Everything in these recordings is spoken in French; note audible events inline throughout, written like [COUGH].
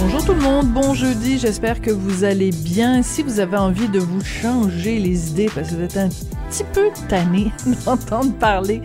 Bonjour tout le monde, bon jeudi, j'espère que vous allez bien. Si vous avez envie de vous changer les idées, parce que vous êtes un petit peu tanné [LAUGHS] d'entendre parler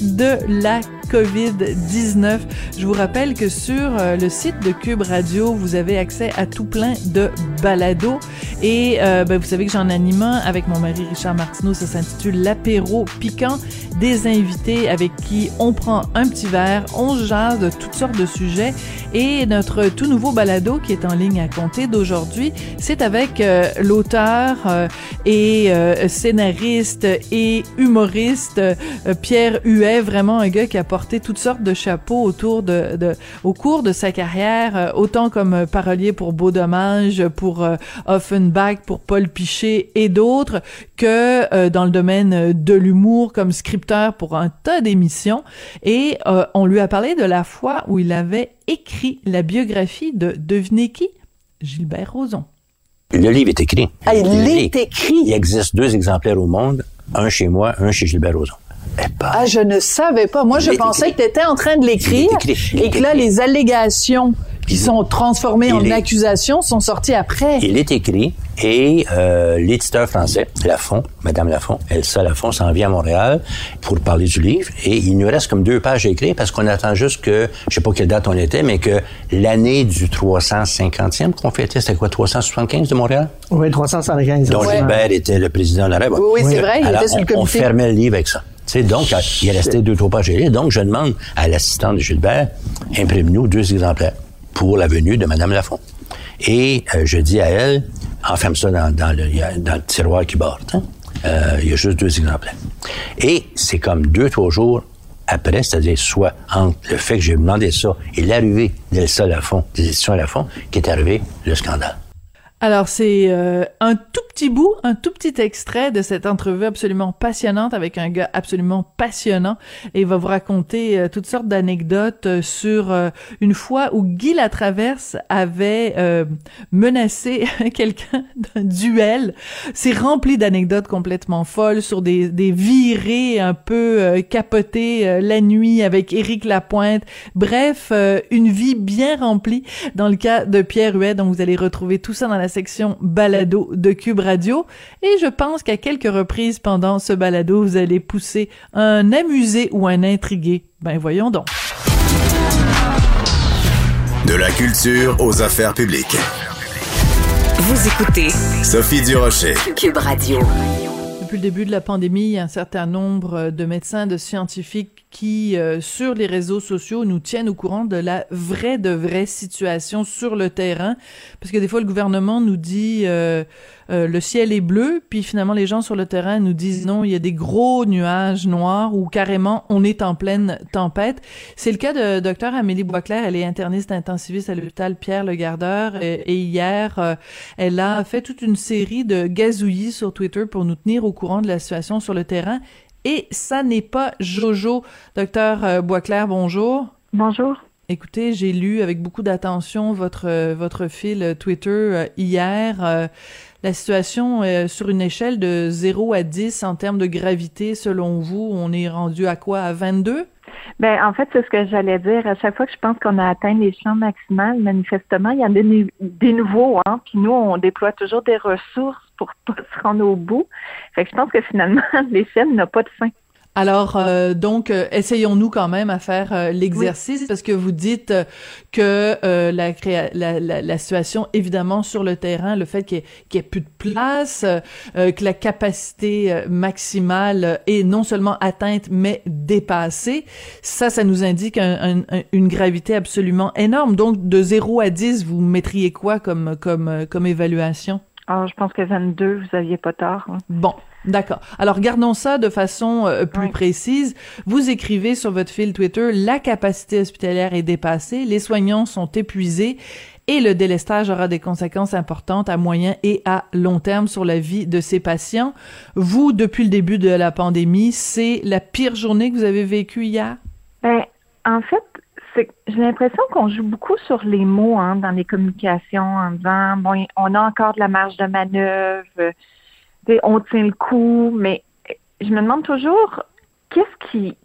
de la COVID-19. Je vous rappelle que sur euh, le site de Cube Radio, vous avez accès à tout plein de balados. Et euh, ben, vous savez que j'en anime un avec mon mari Richard Martineau. Ça s'intitule L'apéro piquant. Des invités avec qui on prend un petit verre, on jase de toutes sortes de sujets. Et notre tout nouveau balado qui est en ligne à compter d'aujourd'hui, c'est avec euh, l'auteur et scénariste et humoriste Pierre Huet, vraiment un gars qui a porté toutes sortes de chapeaux autour de, de au cours de sa carrière, euh, autant comme parolier pour Beau Dommage, pour euh, Offenbach, pour Paul Pichet et d'autres, que euh, dans le domaine de l'humour comme scripteur pour un tas d'émissions. Et on lui a parlé de la fois où il avait écrit la biographie de devinez qui? Gilbert Rozon. Le livre est écrit. Ah, il est écrit. Il existe deux exemplaires au monde, un chez moi, un chez Gilbert Rozon. Ah, je ne savais pas. Moi, je pensais que tu étais en train de l'écrire et que là, les allégations qui sont transformées en accusations sont sorties après. Il est écrit et euh, l'éditeur français, Lafont, Madame Lafont, Elsa Lafont, s'en vient à Montréal pour parler du livre et il nous reste comme deux pages à écrire parce qu'on attend juste que, je sais pas quelle date on était, mais que l'année du 350e qu'on fêtait, c'était quoi, 375 de Montréal? Oui, 375. Dont Gilbert était le président de la République. Oui, oui c'est vrai, il était sur le comité. On fermait le livre avec ça donc, il restait deux, trois pages à Donc, je demande à l'assistante de Gilbert, imprime-nous deux exemplaires pour la venue de Mme Lafont. Et euh, je dis à elle, enferme ça dans, le tiroir qui borde. Hein. Euh, il y a juste deux exemplaires. Et c'est comme deux, trois jours après, c'est-à-dire soit entre le fait que j'ai demandé ça et l'arrivée d'Elsa Lafont, des éditions Lafont, qui est arrivé le scandale. Alors c'est euh, un tout petit bout, un tout petit extrait de cette entrevue absolument passionnante avec un gars absolument passionnant et il va vous raconter euh, toutes sortes d'anecdotes euh, sur une fois où Guy Latraverse avait menacé [LAUGHS] quelqu'un d'un duel. C'est rempli d'anecdotes complètement folles sur des, des virées un peu capotées la nuit avec Éric Lapointe. Bref, une vie bien remplie dans le cas de Pierre Huet. Donc vous allez retrouver tout ça dans la section balado de Cube Radio. Et je pense qu'à quelques reprises pendant ce balado, vous allez pousser un amusé ou un intrigué. Ben voyons donc. De la culture aux affaires publiques. Vous écoutez Sophie Durocher. Cube Radio. Depuis le début de la pandémie, il y a un certain nombre de médecins, de scientifiques qui, euh, sur les réseaux sociaux, nous tiennent au courant de la vraie de vraie situation sur le terrain. Parce que des fois, le gouvernement nous dit euh, euh, le ciel est bleu, puis finalement, les gens sur le terrain nous disent non, il y a des gros nuages noirs ou carrément, on est en pleine tempête. C'est le cas de docteur Amélie Boisclair. Elle est interniste intensiviste à l'hôpital Pierre Le Gardeur. Et, hier, elle a fait toute une série de gazouillis sur Twitter pour nous tenir au courant de la situation sur le terrain. Et ça n'est pas Jojo. Docteur euh, Boisclair, bonjour. Bonjour. Écoutez, j'ai lu avec beaucoup d'attention votre euh, votre fil euh, Twitter hier. la situation sur une échelle de 0 à 10 en termes de gravité, selon vous, on est rendu à quoi? À 22? Ben, en fait, c'est ce que j'allais dire. À chaque fois que je pense qu'on a atteint les champs maximales, manifestement, il y a des, des nouveaux, hein. Puis nous, on déploie toujours des ressources pour pas se rendre au bout. Fait que je pense que finalement, [LAUGHS] l'échelle n'a pas de fin. Alors, euh, donc, euh, essayons-nous quand même à faire euh, l'exercice parce que vous dites que la, la, la, situation, évidemment, sur le terrain, le fait qu'il n'y ait, plus de place, que la capacité maximale est non seulement atteinte, mais dépassée, ça, ça nous indique une gravité absolument énorme. Donc, de 0 à 10, vous mettriez quoi comme, comme, comme évaluation? Ah, je pense que 22, vous aviez pas tort. Hein. Bon, d'accord. Alors, gardons ça de façon euh, plus précise. Vous écrivez sur votre fil Twitter, la capacité hospitalière est dépassée, les soignants sont épuisés et le délestage aura des conséquences importantes à moyen et à long terme sur la vie de ces patients. Vous, depuis le début de la pandémie, c'est la pire journée que vous avez vécue hier? Ben, en fait, j'ai l'impression qu'on joue beaucoup sur les mots hein, dans les communications en disant bon, on a encore de la marge de manœuvre, on tient le coup, mais je me demande toujours qu'est-ce qui,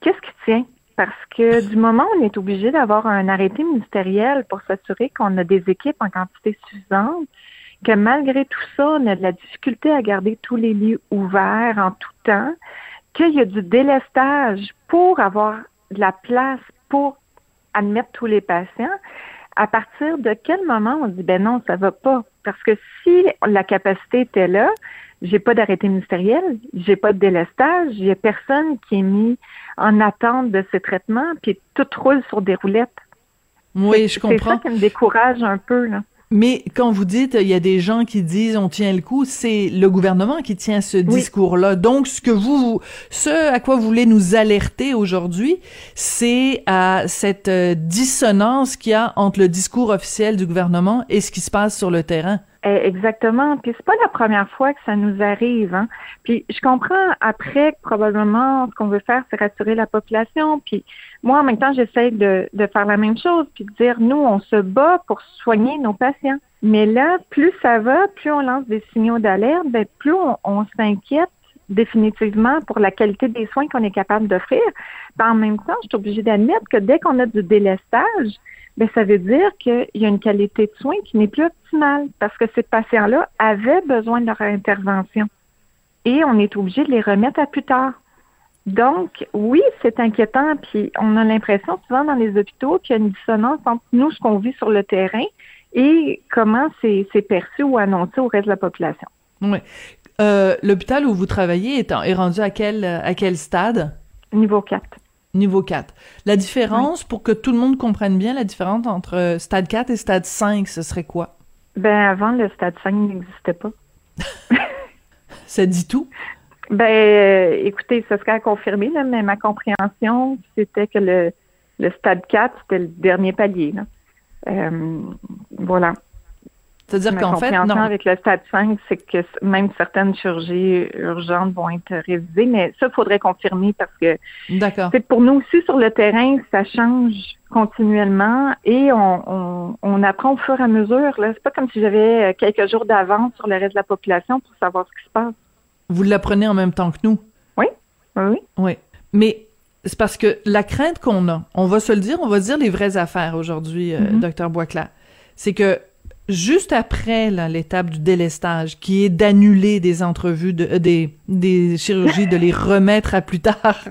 qu'est-ce qui tient? Parce que du moment où on est obligé d'avoir un arrêté ministériel pour s'assurer qu'on a des équipes en quantité suffisante, que malgré tout ça, on a de la difficulté à garder tous les lits ouverts en tout temps, qu'il y a du délestage pour avoir de la place pour admettre tous les patients, à partir de quel moment on dit ben non, ça va pas? Parce que si la capacité était là, j'ai pas d'arrêté ministériel, j'ai pas de délestage, il y a personne qui est mis en attente de ce traitement, puis tout roule sur des roulettes. Oui, je comprends. C'est ça qui me décourage un peu là. Mais quand vous dites, il y a des gens qui disent on tient le coup, c'est le gouvernement qui tient ce discours-là. Donc, ce que vous, ce à quoi vous voulez nous alerter aujourd'hui, c'est à cette euh, dissonance qu'il y a entre le discours officiel du gouvernement et ce qui se passe sur le terrain. Eh, exactement. Puis c'est pas la première fois que ça nous arrive. Hein. Puis je comprends après que probablement ce qu'on veut faire, c'est rassurer la population. Puis moi, en même temps, j'essaie de, de faire la même chose, puis de dire nous, on se bat pour soigner nos patients. Mais là, plus ça va, plus on lance des signaux d'alerte, ben, plus on, on s'inquiète définitivement pour la qualité des soins qu'on est capable d'offrir. En même temps, je suis obligée d'admettre que dès qu'on a du délestage, ben, ça veut dire qu'il y a une qualité de soins qui n'est plus optimale parce que ces patients-là avaient besoin de leur intervention et on est obligé de les remettre à plus tard. Donc, oui, c'est inquiétant, puis on a l'impression souvent dans les hôpitaux qu'il y a une dissonance entre nous, ce qu'on vit sur le terrain, et comment c'est perçu ou annoncé au reste de la population. Oui. Euh, L'hôpital où vous travaillez est, est rendu à quel, à quel stade? Niveau 4 niveau 4. La différence, pour que tout le monde comprenne bien la différence entre euh, stade 4 et stade 5, ce serait quoi? Ben, avant, le stade 5 n'existait pas. [LAUGHS] Ça dit tout? Ben, euh, écoutez, ça serait à confirmer, là, mais ma compréhension, c'était que le, le stade 4, c'était le dernier palier. Là. Euh, voilà. C'est-à-dire qu'en fait, non. avec le stade 5, c'est que même certaines chirurgies urgentes vont être révisées, mais ça, il faudrait confirmer parce que D'accord. c'est pour nous aussi sur le terrain, ça change continuellement et on, on, apprend au fur et à mesure. Là, c'est pas comme si j'avais quelques jours d'avance sur le reste de la population pour savoir ce qui se passe. Vous l'apprenez en même temps que nous? Oui, oui. Oui. Mais c'est parce que la crainte qu'on a, on va se le dire, on va dire les vraies affaires aujourd'hui, euh, mm-hmm. docteur Boisclair, c'est que juste après l'étape du délestage, qui est d'annuler des entrevues, de, euh, des, des chirurgies, de les [LAUGHS] remettre à plus tard,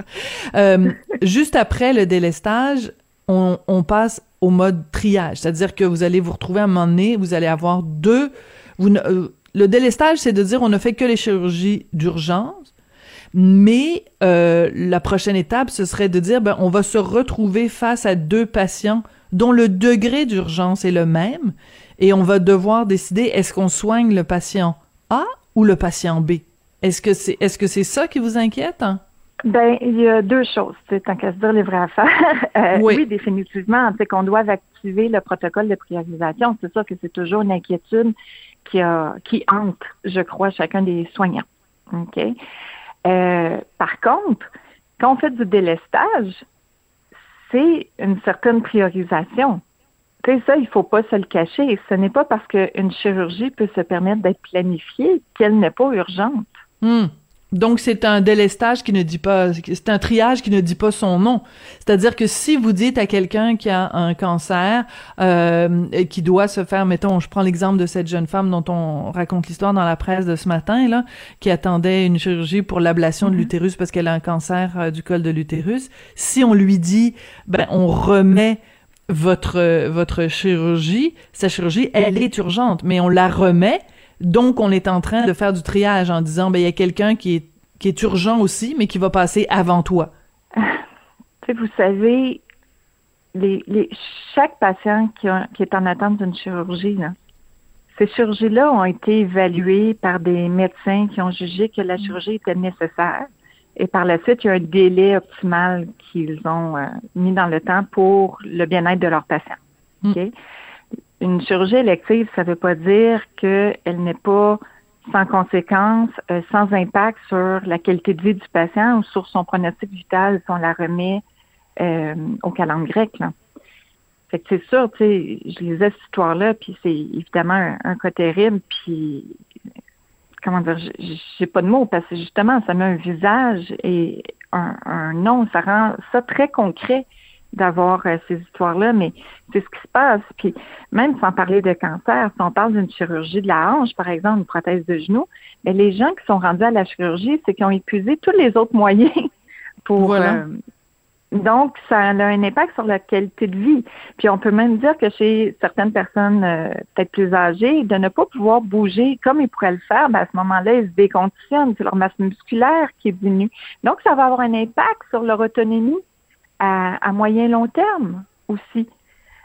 euh, juste après le délestage, on, on passe au mode triage, c'est-à-dire que vous allez vous retrouver à un moment donné, vous allez avoir deux. Vous, euh, le délestage, c'est de dire on ne fait que les chirurgies d'urgence, mais la prochaine étape, ce serait de dire ben on va se retrouver face à deux patients dont le degré d'urgence est le même, et on va devoir décider est-ce qu'on soigne le patient A ou le patient B? Est-ce que c'est est-ce que c'est ça qui vous inquiète hein? Ben, il y a deux choses, tant qu'à se dire les vraies affaires. [LAUGHS] Euh, oui. définitivement, c'est qu'on doit activer le protocole de priorisation. C'est ça que c'est toujours une inquiétude qui, a, qui hante, je crois, chacun des soignants. OK? Euh, par contre, quand on fait du délestage, c'est une certaine priorisation. Tu ça, il faut pas se le cacher. Ce n'est pas parce qu'une chirurgie peut se permettre d'être planifiée qu'elle n'est pas urgente. Hmm. Donc c'est un délestage qui ne dit pas, c'est un triage qui ne dit pas son nom. C'est-à-dire que si vous dites à quelqu'un qui a un cancer, euh, et qui doit se faire, mettons, je prends l'exemple de cette jeune femme dont on raconte l'histoire dans la presse de ce matin là, qui attendait une chirurgie pour l'ablation de mm-hmm. l'utérus parce qu'elle a un cancer euh, du col de l'utérus. Si on lui dit, ben on remet votre votre chirurgie, sa chirurgie, elle est urgente, mais on la remet. Donc, on est en train de faire du triage en disant, ben, il y a quelqu'un qui est, qui est urgent aussi, mais qui va passer avant toi. [LAUGHS] vous savez, les, les, chaque patient qui, qui est en attente d'une chirurgie, ces chirurgies-là ont été évaluées par des médecins qui ont jugé que la chirurgie était nécessaire. Et par la suite, il y a un délai optimal qu'ils ont euh, mis dans le temps pour le bien-être de leurs patients. Mm. Une chirurgie élective, ça ne veut pas dire qu'elle n'est pas sans conséquence, euh, sans impact sur la qualité de vie du patient ou sur son pronostic vital si on la remet euh, au calendrier grec. Fait que c'est sûr, tu sais, je lisais cette histoire-là, puis c'est évidemment un, un, cas terrible, puis comment dire, j'ai pas de mots parce que justement, ça met un visage et un, un nom, ça rend ça très concret d'avoir euh, ces histoires-là, mais c'est ce qui se passe. Puis même sans parler de cancer, si on parle d'une chirurgie de la hanche, par exemple, une prothèse de genou, mais les gens qui sont rendus à la chirurgie, c'est qu'ils ont épuisé tous les autres moyens [LAUGHS] pour voilà. euh, donc, ça a un impact sur la qualité de vie. Puis on peut même dire que chez certaines personnes euh, peut-être plus âgées, de ne pas pouvoir bouger comme ils pourraient le faire, ben à ce moment-là, ils se déconditionnent. C'est leur masse musculaire qui diminue. Donc, ça va avoir un impact sur leur autonomie à, à moyen long terme aussi.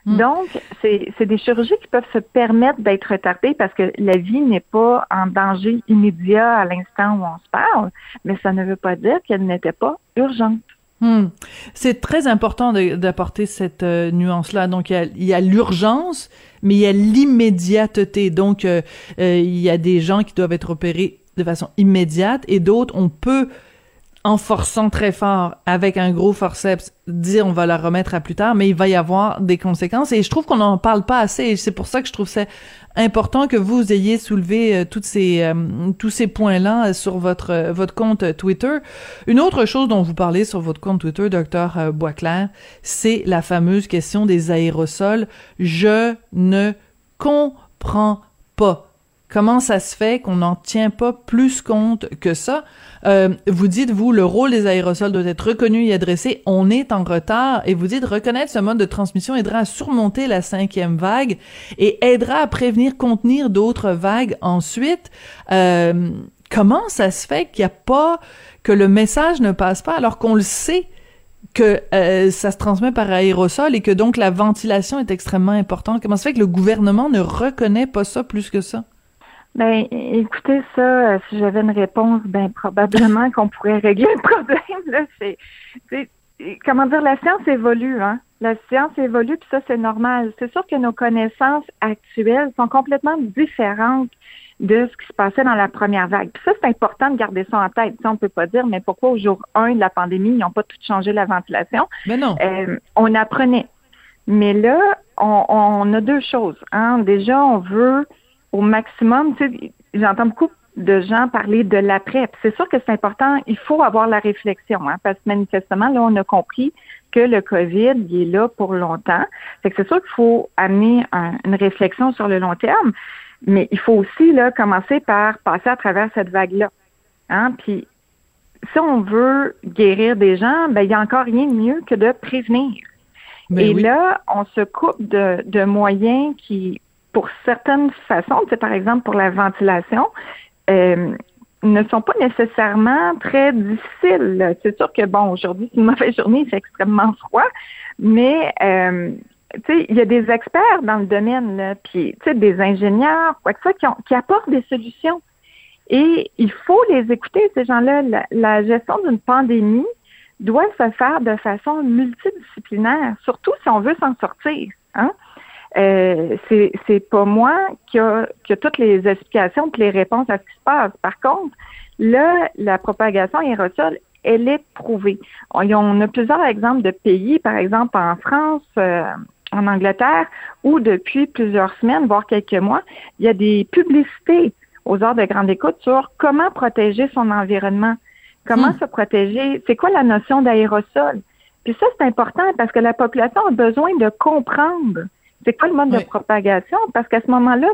Mm. Donc, c'est des chirurgies qui peuvent se permettre d'être retardées parce que la vie n'est pas en danger immédiat à l'instant où on se parle, mais ça ne veut pas dire qu'elle n'était pas urgente. Hmm. C'est très important d'apporter cette euh, nuance-là. Donc, il y a l'urgence, mais il y a l'immédiateté. Donc, euh, euh, il y a des gens qui doivent être opérés de façon immédiate et d'autres, on peut en forçant très fort avec un gros forceps dire on va la remettre à plus tard mais il va y avoir des conséquences et je trouve qu'on n'en parle pas assez et c'est pour ça que je trouve ça important que vous ayez soulevé euh, ces euh, tous ces points-là sur votre euh, votre compte Twitter. Une autre chose dont vous parlez sur votre compte Twitter docteur Boisclair, c'est la fameuse question des aérosols. Je ne comprends pas Comment ça se fait qu'on n'en tient pas plus compte que ça? Euh, vous dites, vous, le rôle des aérosols doit être reconnu et adressé. On est en retard. Et vous dites, reconnaître ce mode de transmission aidera à surmonter la cinquième vague et aidera à prévenir, contenir d'autres vagues ensuite. Euh, comment ça se fait qu'il n'y a pas, que le message ne passe pas alors qu'on le sait? que euh, ça se transmet par aérosol et que donc la ventilation est extrêmement importante? Comment ça se fait que le gouvernement ne reconnaît pas ça plus que ça? Ben, écoutez, ça, euh, si j'avais une réponse, ben probablement [LAUGHS] qu'on pourrait régler le problème. Là, c'est, comment dire, la science évolue, hein. La science évolue, puis ça, c'est normal. C'est sûr que nos connaissances actuelles sont complètement différentes de ce qui se passait dans la première vague. Puis ça, c'est important de garder ça en tête. Ça, on peut pas dire, mais pourquoi au jour 1 de la pandémie, ils n'ont pas tout changé la ventilation? Mais non. Euh, on apprenait. Mais là, on, on a deux choses. Hein. Déjà, on veut au maximum, tu sais, j'entends beaucoup de gens parler de l'après. C'est sûr que c'est important, il faut avoir la réflexion, hein, parce que manifestement, là, on a compris que le COVID, il est là pour longtemps. Fait que c'est sûr qu'il faut amener un, une réflexion sur le long terme, mais il faut aussi là, commencer par passer à travers cette vague-là. Hein? Puis si on veut guérir des gens, ben, il n'y a encore rien de mieux que de prévenir. Mais Et oui. là, on se coupe de, de moyens qui, pour certaines façons, par exemple pour la ventilation, euh, ne sont pas nécessairement très difficiles. C'est sûr que bon, aujourd'hui c'est une mauvaise journée, c'est extrêmement froid, mais euh, tu sais, il y a des experts dans le domaine, là, puis tu sais, des ingénieurs, quoi que ça, qui, ont, qui apportent des solutions. Et il faut les écouter, ces gens-là. La, la gestion d'une pandémie doit se faire de façon multidisciplinaire, surtout si on veut s'en sortir. Hein? Euh, c'est c'est pas moi qui a, qui a toutes les explications et les réponses à ce qui se passe. Par contre, là, la propagation aérosol, elle est prouvée. On, on a plusieurs exemples de pays, par exemple en France, euh, en Angleterre, où depuis plusieurs semaines, voire quelques mois, il y a des publicités aux heures de grande écoute sur comment protéger son environnement, comment Hmm. se protéger, c'est quoi la notion d'aérosol. Puis ça, c'est important parce que la population a besoin de comprendre c'est quoi le mode Oui. de propagation, parce qu'à ce moment-là,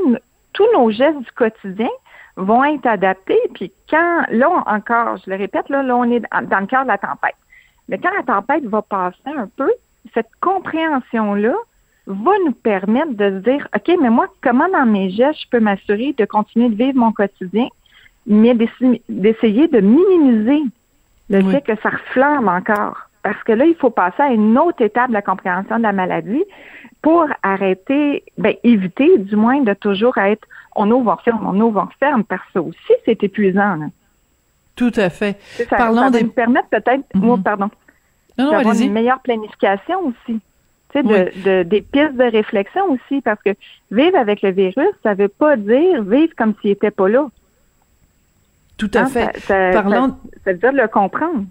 tous nos gestes du quotidien vont être adaptés. Puis quand, là on- encore, je le répète, là, là on est dans le cœur de la tempête. Mais quand la tempête va passer un peu, cette compréhension-là va nous permettre de se dire, OK, mais moi, comment dans mes gestes, je peux m'assurer de continuer de vivre mon quotidien, mais d'essa- d'essayer de minimiser le Oui. fait que ça reflambe encore? Parce que là, il faut passer à une autre étape de la compréhension de la maladie pour arrêter, ben, éviter du moins de toujours être on ouvre, on ferme, on ouvre, on ferme, parce que ça aussi, c'est épuisant. là. Tout à fait. Ça, Parlons ça va des- nous permettre peut-être, Mhm. moi, pardon, Non, non, d'avoir une meilleure planification aussi. Tu sais, de, Oui. de- des pistes de réflexion aussi, parce que vivre avec le virus, ça veut pas dire vivre comme s'il était pas là. Tout à Hein, fait. Ça, ça- Parlons- ça veut dire le comprendre.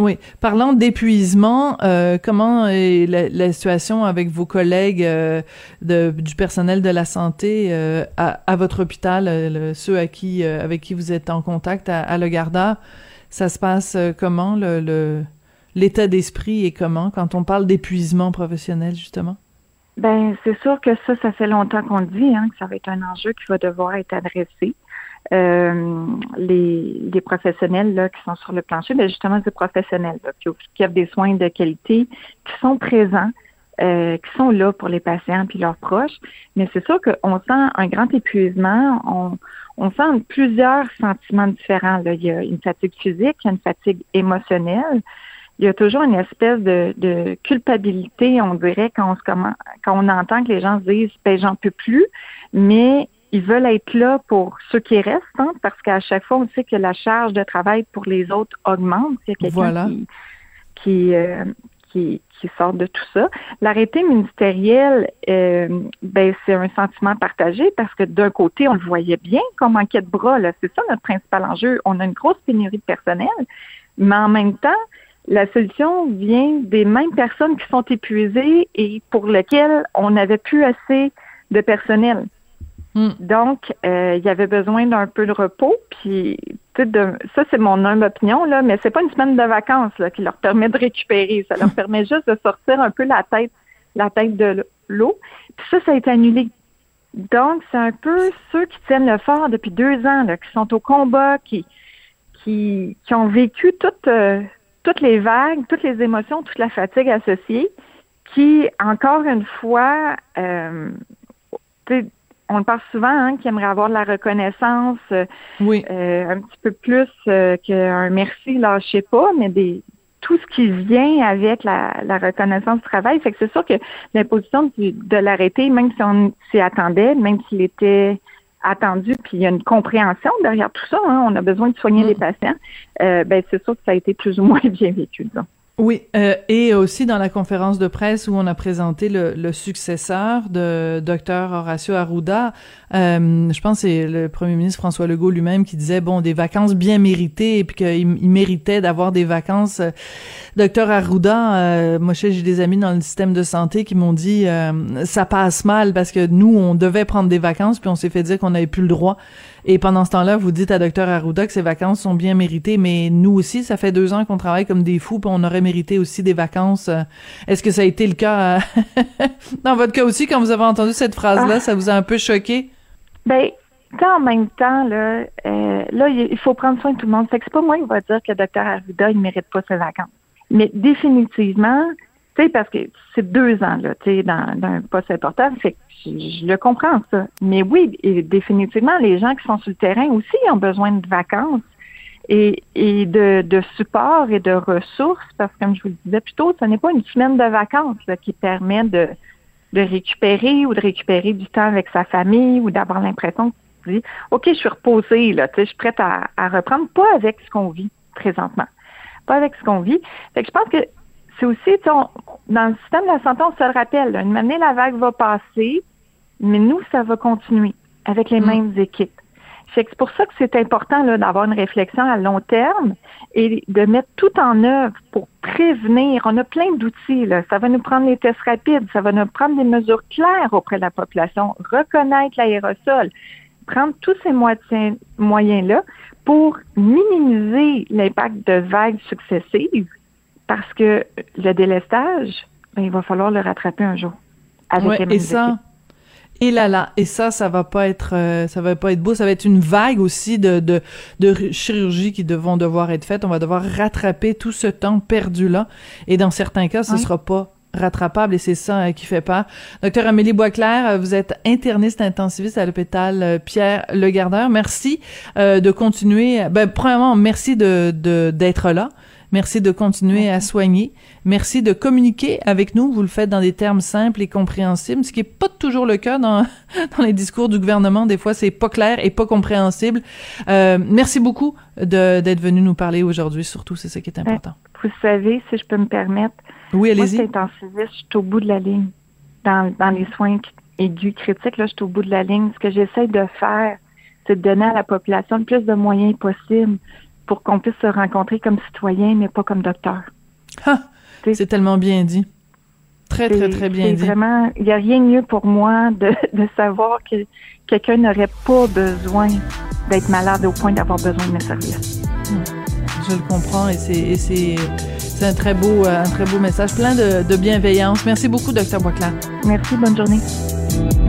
Oui. Parlant d'épuisement, euh, comment est la, situation avec vos collègues euh, de, du personnel de la santé euh, à, à, votre hôpital, ceux à qui, avec qui vous êtes en contact à, à Le Garda? Ça se passe comment? Le, l'état d'esprit est comment quand on parle d'épuisement professionnel, justement? Ben, c'est sûr que ça, ça fait longtemps qu'on le dit, hein, que ça va être un enjeu qui va devoir être adressé. Euh, les, les, professionnels là, qui sont sur le plancher, mais ben, justement des professionnels là, qui, qui des soins de qualité, qui sont présents, euh, qui sont là pour les patients puis leurs proches. Mais c'est sûr qu'on sent un grand épuisement. On, on sent plusieurs sentiments différents. Là. Il y a une fatigue physique, il y a une fatigue émotionnelle. Il y a toujours une espèce de, de culpabilité, on dirait, quand on, se, quand on entend que les gens se disent ben j'en peux plus, mais ils veulent être là pour ceux qui restent, hein, parce qu'à chaque fois, on sait que la charge de travail pour les autres augmente. Il y a quelqu'un qui, euh, qui, qui, sort de tout ça. L'arrêté ministériel, euh, ben, c'est un sentiment partagé parce que d'un côté, on le voyait bien comme enquête bras. C'est ça notre principal enjeu. On a une grosse pénurie de personnel, mais en même temps, la solution vient des mêmes personnes qui sont épuisées et pour lesquelles on n'avait plus assez de personnel. Hmm. Donc, euh, il y avait besoin d'un peu de repos. Puis, de, ça, c'est mon humble opinion, là, mais c'est pas une semaine de vacances là, qui leur permet de récupérer. Ça leur [LAUGHS] permet juste de sortir un peu la tête, la tête de l'eau. Puis ça, ça a été annulé. Donc, c'est un peu ceux qui tiennent le fort depuis deux ans, là, qui sont au combat, qui, qui, qui ont vécu toutes, euh, toutes les vagues, toutes les émotions, toute la fatigue associée, qui, encore une fois, euh, on le parle souvent, hein, qui aimerait avoir de la reconnaissance, euh, oui. Euh, un petit peu plus euh, qu'un merci, lâchez pas, mais des tout ce qui vient avec la, reconnaissance du travail. Fait que c'est sûr que l'imposition de l'arrêté, même si on s'y attendait, même s'il était attendu, puis il y a une compréhension derrière tout ça, hein, on a besoin de soigner mm. les patients, ben c'est sûr que ça a été plus ou moins [LAUGHS] bien vécu, disons. Oui, euh, et aussi dans la conférence de presse où on a présenté le, le successeur de docteur Horacio Arruda, euh, je pense que c'est le premier ministre François Legault lui-même qui disait bon des vacances bien méritées et puis qu'il méritait d'avoir des vacances. Docteur Arruda, euh, moi j'ai des amis dans le système de santé qui m'ont dit euh, ça passe mal parce que nous on devait prendre des vacances puis on s'est fait dire qu'on n'avait plus le droit. Et pendant ce temps-là, vous dites à Docteur Arruda que ses vacances sont bien méritées, mais nous aussi, ça fait deux ans qu'on travaille comme des fous, puis on aurait mérité aussi des vacances. Est-ce que ça a été le cas [LAUGHS] dans votre cas aussi quand vous avez entendu cette phrase-là, ah. ça vous a un peu choqué? Ben, en même temps, là, euh, là, il faut prendre soin de tout le monde. Fait que c'est pas moi qui va dire que le docteur Arruda, il mérite pas ses vacances. Mais définitivement, sais, parce que c'est deux ans, là, tu sais, dans, dans, un poste important, fait que je, le comprends, ça. Mais oui, définitivement, les gens qui sont sur le terrain aussi ont besoin de vacances et, et de, de support et de ressources, parce que comme je vous le disais plus tôt, ce n'est pas une semaine de vacances là, qui permet de, de récupérer ou de récupérer du temps avec sa famille ou d'avoir l'impression que tu dis OK, je suis reposée, là, je suis prête à, reprendre, pas avec ce qu'on vit présentement. Pas avec ce qu'on vit. Fait que je pense que c'est aussi, dans le système de la santé, on se le rappelle, une année, la vague va passer, mais nous, ça va continuer avec les mm. mêmes équipes. C'est pour ça que c'est important d'avoir une réflexion à long terme et de mettre tout en œuvre pour prévenir. On a plein d'outils. Ça va nous prendre les tests rapides, ça va nous prendre des mesures claires auprès de la population, reconnaître l'aérosol, prendre tous ces moyens-là pour minimiser l'impact de vagues successives parce que le délestage, ben, il va falloir le rattraper un jour. Avec et ça, et là là, et ça, ça va pas être, euh, ça va pas être beau. Ça va être une vague aussi de de, de chirurgies qui vont devoir être faites. On va devoir rattraper tout ce temps perdu là. Et dans certains cas, ce sera pas rattrapable et c'est ça euh, qui fait peur. Docteur Amélie Boisclair, euh, vous êtes interniste intensiviste à l'hôpital Pierre Le Gardeur. Merci de continuer. Ben, premièrement, merci de d'être là. Merci de continuer à soigner. Merci de communiquer avec nous. Vous le faites dans des termes simples et compréhensibles, ce qui est pas toujours le cas dans, [LAUGHS] dans les discours du gouvernement. Des fois, c'est pas clair et pas compréhensible. Euh, merci beaucoup d'être venu nous parler aujourd'hui. Surtout, c'est ce qui est important. Vous savez, si je peux me permettre. Oui, allez-y. Moi, je suis au bout de la ligne. Dans, dans les soins aigus critiques, là, je suis au bout de la ligne. Ce que j'essaie de faire, c'est de donner à la population le plus de moyens possible pour qu'on puisse se rencontrer comme citoyen, mais pas comme docteur. Ah, c'est tellement bien dit. Très, très, très bien dit. Vraiment, il n'y a rien de mieux pour moi de, [LAUGHS] de savoir que quelqu'un n'aurait pas besoin d'être malade au point d'avoir besoin de mes services. Je le comprends et c'est un très beau un très beau message plein de, de bienveillance. Merci beaucoup, docteur Boisclair. Merci, bonne journée.